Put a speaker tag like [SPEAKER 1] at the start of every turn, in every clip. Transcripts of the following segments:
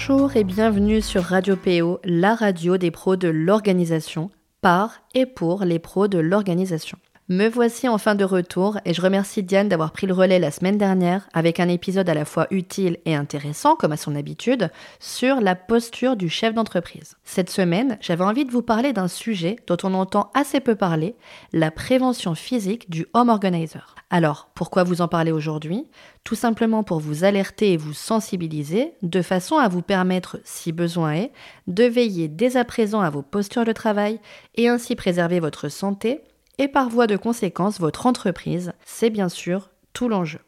[SPEAKER 1] Bonjour et bienvenue sur Radio PO, la radio des pros de l'organisation, par et pour les pros de l'organisation. Me voici enfin de retour et je remercie Diane d'avoir pris le relais la semaine dernière avec un épisode à la fois utile et intéressant, comme à son habitude, sur la posture du chef d'entreprise. Cette semaine, j'avais envie de vous parler d'un sujet dont on entend assez peu parler, la prévention physique du home organizer. Alors, pourquoi vous en parler aujourd'hui? Tout simplement pour vous alerter et vous sensibiliser, de façon à vous permettre, si besoin est, de veiller dès à présent à vos postures de travail et ainsi préserver votre santé et par voie de conséquence votre entreprise, c'est bien sûr tout l'enjeu.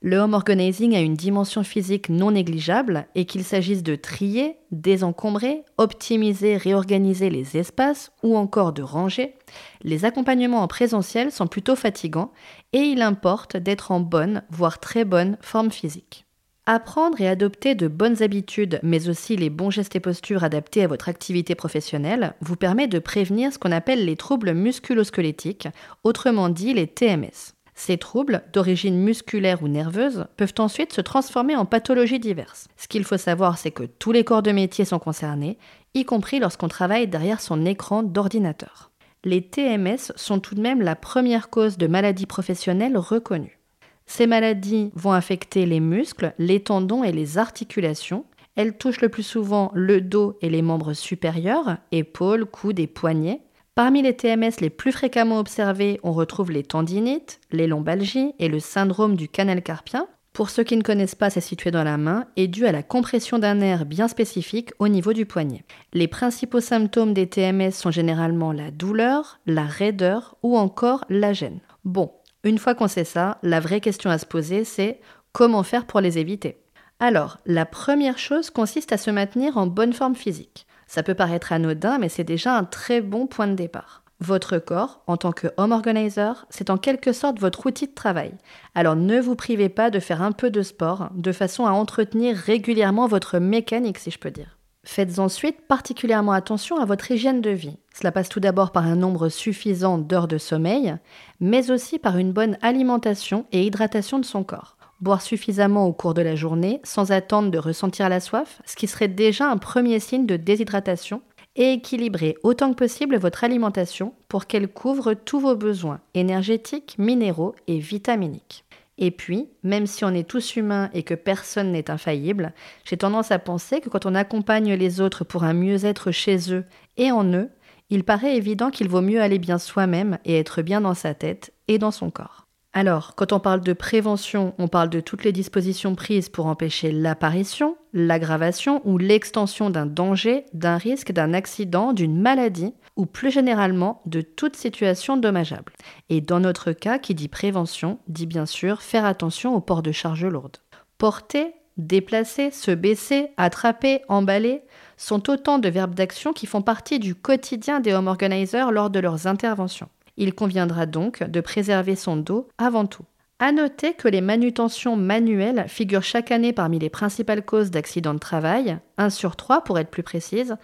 [SPEAKER 1] Le home organizing a une dimension physique non négligeable et qu'il s'agisse de trier, désencombrer, optimiser, réorganiser les espaces ou encore de ranger, les accompagnements en présentiel sont plutôt fatigants et il importe d'être en bonne, voire très bonne forme physique. Apprendre et adopter de bonnes habitudes, mais aussi les bons gestes et postures adaptés à votre activité professionnelle, vous permet de prévenir ce qu'on appelle les troubles musculosquelettiques, autrement dit les TMS. Ces troubles, d'origine musculaire ou nerveuse, peuvent ensuite se transformer en pathologies diverses. Ce qu'il faut savoir, c'est que tous les corps de métier sont concernés, y compris lorsqu'on travaille derrière son écran d'ordinateur. Les TMS sont tout de même la première cause de maladie professionnelle reconnue. Ces maladies vont affecter les muscles, les tendons et les articulations. Elles touchent le plus souvent le dos et les membres supérieurs, épaules, coudes et poignets. Parmi les TMS les plus fréquemment observés, on retrouve les tendinites, les lombalgies et le syndrome du canal carpien. Pour ceux qui ne connaissent pas, c'est situé dans la main et dû à la compression d'un nerf bien spécifique au niveau du poignet. Les principaux symptômes des TMS sont généralement la douleur, la raideur ou encore la gêne. Bon, une fois qu'on sait ça, la vraie question à se poser, c'est comment faire pour les éviter Alors, la première chose consiste à se maintenir en bonne forme physique. Ça peut paraître anodin, mais c'est déjà un très bon point de départ. Votre corps, en tant que home organizer, c'est en quelque sorte votre outil de travail. Alors ne vous privez pas de faire un peu de sport, de façon à entretenir régulièrement votre mécanique, si je peux dire. Faites ensuite particulièrement attention à votre hygiène de vie. Cela passe tout d'abord par un nombre suffisant d'heures de sommeil, mais aussi par une bonne alimentation et hydratation de son corps. Boire suffisamment au cours de la journée sans attendre de ressentir la soif, ce qui serait déjà un premier signe de déshydratation, et équilibrer autant que possible votre alimentation pour qu'elle couvre tous vos besoins énergétiques, minéraux et vitaminiques. Et puis, même si on est tous humains et que personne n'est infaillible, j'ai tendance à penser que quand on accompagne les autres pour un mieux-être chez eux et en eux, il paraît évident qu'il vaut mieux aller bien soi-même et être bien dans sa tête et dans son corps. Alors, quand on parle de prévention, on parle de toutes les dispositions prises pour empêcher l'apparition, l'aggravation ou l'extension d'un danger, d'un risque, d'un accident, d'une maladie, ou plus généralement de toute situation dommageable. Et dans notre cas, qui dit prévention, dit bien sûr faire attention au port de charges lourdes. Porter, déplacer, se baisser, attraper, emballer sont autant de verbes d'action qui font partie du quotidien des home organizers lors de leurs interventions. Il conviendra donc de préserver son dos avant tout. À noter que les manutentions manuelles figurent chaque année parmi les principales causes d'accidents de travail, 1 sur 3 pour être plus précise,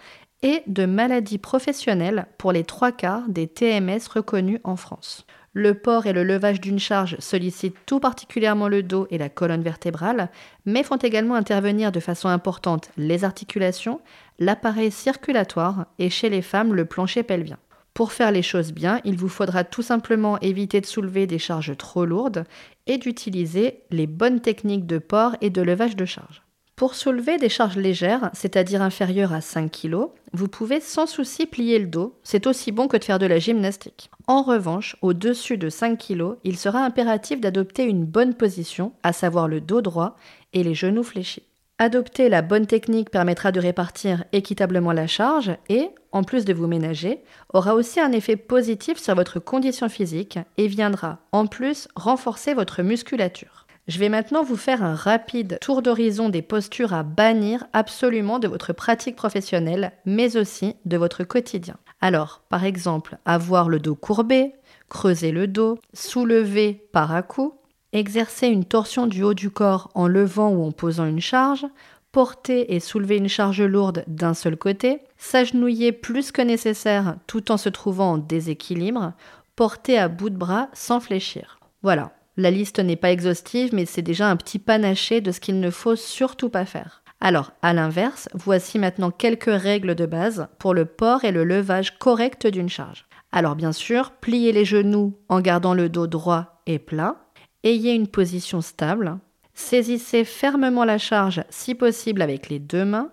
[SPEAKER 1] et de maladies professionnelles pour les trois quarts des TMS reconnus en France. Le port et le levage d'une charge sollicitent tout particulièrement le dos et la colonne vertébrale, mais font également intervenir de façon importante les articulations, l'appareil circulatoire et chez les femmes le plancher pelvien. Pour faire les choses bien, il vous faudra tout simplement éviter de soulever des charges trop lourdes et d'utiliser les bonnes techniques de port et de levage de charge. Pour soulever des charges légères, c'est-à-dire inférieures à 5 kg, vous pouvez sans souci plier le dos, c'est aussi bon que de faire de la gymnastique. En revanche, au-dessus de 5 kg, il sera impératif d'adopter une bonne position, à savoir le dos droit et les genoux fléchis. Adopter la bonne technique permettra de répartir équitablement la charge et, en plus de vous ménager, aura aussi un effet positif sur votre condition physique et viendra, en plus, renforcer votre musculature. Je vais maintenant vous faire un rapide tour d'horizon des postures à bannir absolument de votre pratique professionnelle, mais aussi de votre quotidien. Alors, par exemple, avoir le dos courbé, creuser le dos, soulever par à coup, exercer une torsion du haut du corps en levant ou en posant une charge, porter et soulever une charge lourde d'un seul côté, s'agenouiller plus que nécessaire tout en se trouvant en déséquilibre, porter à bout de bras sans fléchir. Voilà, la liste n'est pas exhaustive, mais c'est déjà un petit panaché de ce qu'il ne faut surtout pas faire. Alors, à l'inverse, voici maintenant quelques règles de base pour le port et le levage correct d'une charge. Alors bien sûr, pliez les genoux en gardant le dos droit et plat. Ayez une position stable. Saisissez fermement la charge si possible avec les deux mains.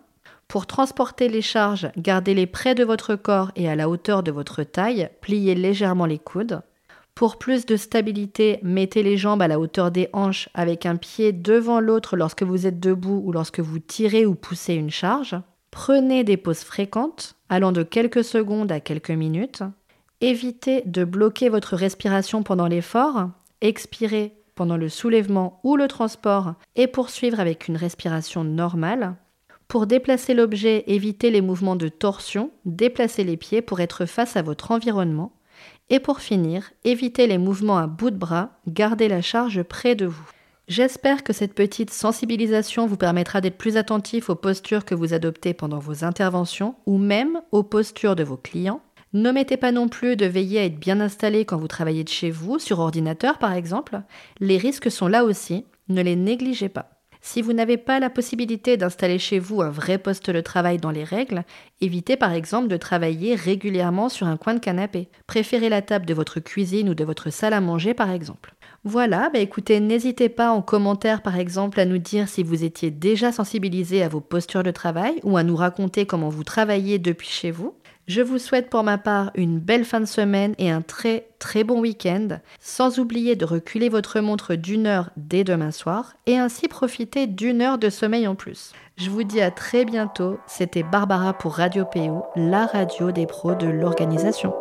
[SPEAKER 1] Pour transporter les charges, gardez-les près de votre corps et à la hauteur de votre taille. Pliez légèrement les coudes. Pour plus de stabilité, mettez les jambes à la hauteur des hanches avec un pied devant l'autre lorsque vous êtes debout ou lorsque vous tirez ou poussez une charge. Prenez des pauses fréquentes, allant de quelques secondes à quelques minutes. Évitez de bloquer votre respiration pendant l'effort. Expirez pendant le soulèvement ou le transport et poursuivre avec une respiration normale. Pour déplacer l'objet, évitez les mouvements de torsion, déplacez les pieds pour être face à votre environnement et pour finir, évitez les mouvements à bout de bras, gardez la charge près de vous. J'espère que cette petite sensibilisation vous permettra d'être plus attentif aux postures que vous adoptez pendant vos interventions ou même aux postures de vos clients. N'omettez pas non plus de veiller à être bien installé quand vous travaillez de chez vous, sur ordinateur par exemple. Les risques sont là aussi, ne les négligez pas. Si vous n'avez pas la possibilité d'installer chez vous un vrai poste de travail dans les règles, évitez par exemple de travailler régulièrement sur un coin de canapé. Préférez la table de votre cuisine ou de votre salle à manger par exemple. Voilà, bah écoutez, n'hésitez pas en commentaire par exemple à nous dire si vous étiez déjà sensibilisé à vos postures de travail ou à nous raconter comment vous travaillez depuis chez vous. Je vous souhaite pour ma part une belle fin de semaine et un très très bon week-end, sans oublier de reculer votre montre d'une heure dès demain soir et ainsi profiter d'une heure de sommeil en plus. Je vous dis à très bientôt, c'était Barbara pour Radio PO, la radio des pros de l'organisation.